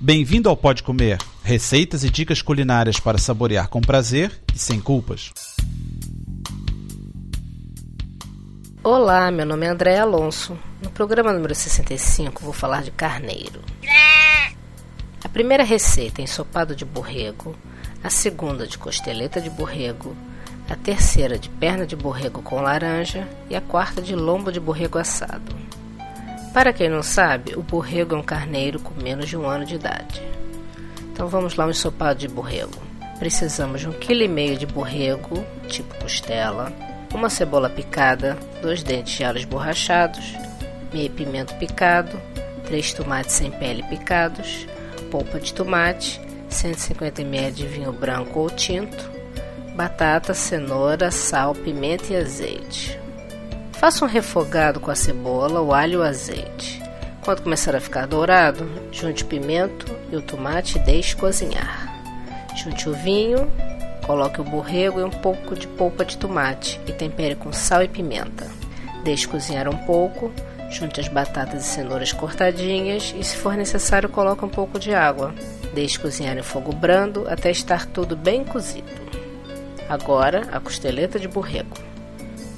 Bem-vindo ao Pode Comer, receitas e dicas culinárias para saborear com prazer e sem culpas. Olá, meu nome é André Alonso. No programa número 65 vou falar de carneiro. A primeira receita é ensopado de borrego, a segunda de costeleta de borrego, a terceira de perna de borrego com laranja e a quarta de lombo de borrego assado. Para quem não sabe, o borrego é um carneiro com menos de um ano de idade. Então vamos lá um ensopado de borrego. Precisamos de um quilo e meio de borrego, tipo costela, uma cebola picada, dois dentes de alho esborrachados, meio pimento picado, três tomates sem pele picados, polpa de tomate, 150 ml de vinho branco ou tinto, batata, cenoura, sal, pimenta e azeite. Faça um refogado com a cebola, o alho e o azeite. Quando começar a ficar dourado, junte o pimento e o tomate e deixe cozinhar. Junte o vinho, coloque o borrego e um pouco de polpa de tomate e tempere com sal e pimenta. Deixe cozinhar um pouco, junte as batatas e cenouras cortadinhas e, se for necessário, coloque um pouco de água. Deixe cozinhar em fogo brando até estar tudo bem cozido. Agora, a costeleta de borrego.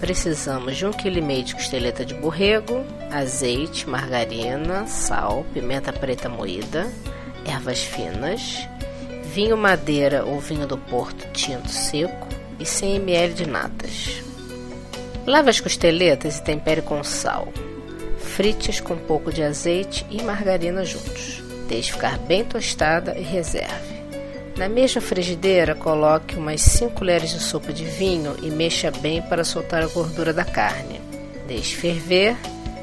Precisamos de 1,5 kg de costeleta de borrego, azeite, margarina, sal, pimenta preta moída, ervas finas, vinho madeira ou vinho do Porto tinto seco e 100 ml de natas. Lave as costeletas e tempere com sal. Frite-as com um pouco de azeite e margarina juntos. Deixe ficar bem tostada e reserve. Na mesma frigideira, coloque umas 5 colheres de sopa de vinho e mexa bem para soltar a gordura da carne. Deixe ferver,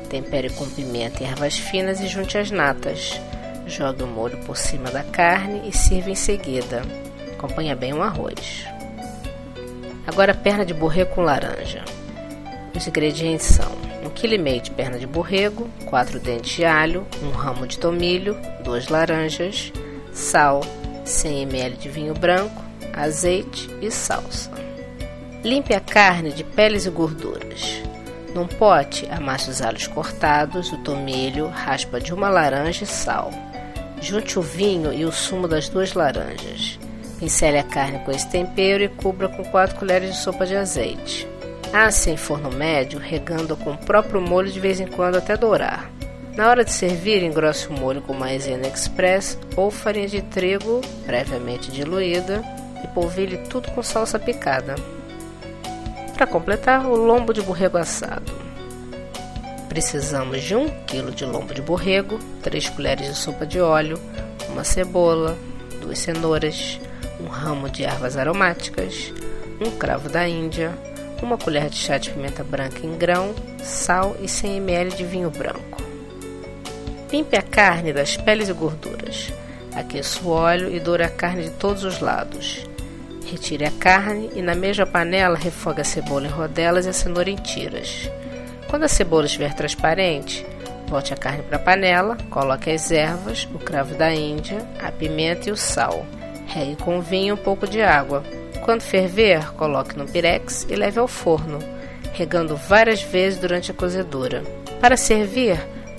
tempere com pimenta e ervas finas e junte as natas. Jogue o molho por cima da carne e sirva em seguida. Acompanha bem o arroz. Agora perna de borrego com laranja. Os ingredientes são 1,5 kg de perna de borrego, 4 dentes de alho, um ramo de tomilho, 2 laranjas, sal, 100 ml de vinho branco, azeite e salsa. Limpe a carne de peles e gorduras. Num pote, amasse os alhos cortados, o tomilho, raspa de uma laranja e sal. Junte o vinho e o sumo das duas laranjas. Pincele a carne com esse tempero e cubra com 4 colheres de sopa de azeite. Asse em forno médio, regando com o próprio molho de vez em quando até dourar. Na hora de servir, engrosse o molho com maisena express ou farinha de trigo previamente diluída e polvilhe tudo com salsa picada. Para completar, o lombo de borrego assado. Precisamos de 1 kg de lombo de borrego, 3 colheres de sopa de óleo, uma cebola, duas cenouras, um ramo de ervas aromáticas, um cravo da Índia, uma colher de chá de pimenta branca em grão, sal e 100 ml de vinho branco. Limpe a carne das peles e gorduras. Aqueça o óleo e doure a carne de todos os lados. Retire a carne e na mesma panela refogue a cebola em rodelas e a cenoura em tiras. Quando a cebola estiver transparente, volte a carne para a panela, coloque as ervas, o cravo da Índia, a pimenta e o sal. Regue com vinho e um pouco de água. Quando ferver, coloque no pirex e leve ao forno, regando várias vezes durante a cozedura. Para servir,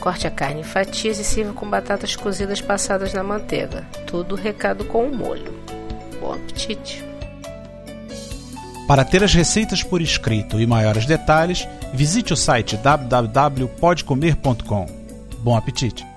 Corte a carne em fatias e sirva com batatas cozidas passadas na manteiga. Tudo recado com o molho. Bom apetite! Para ter as receitas por escrito e maiores detalhes, visite o site www.podcomer.com. Bom apetite!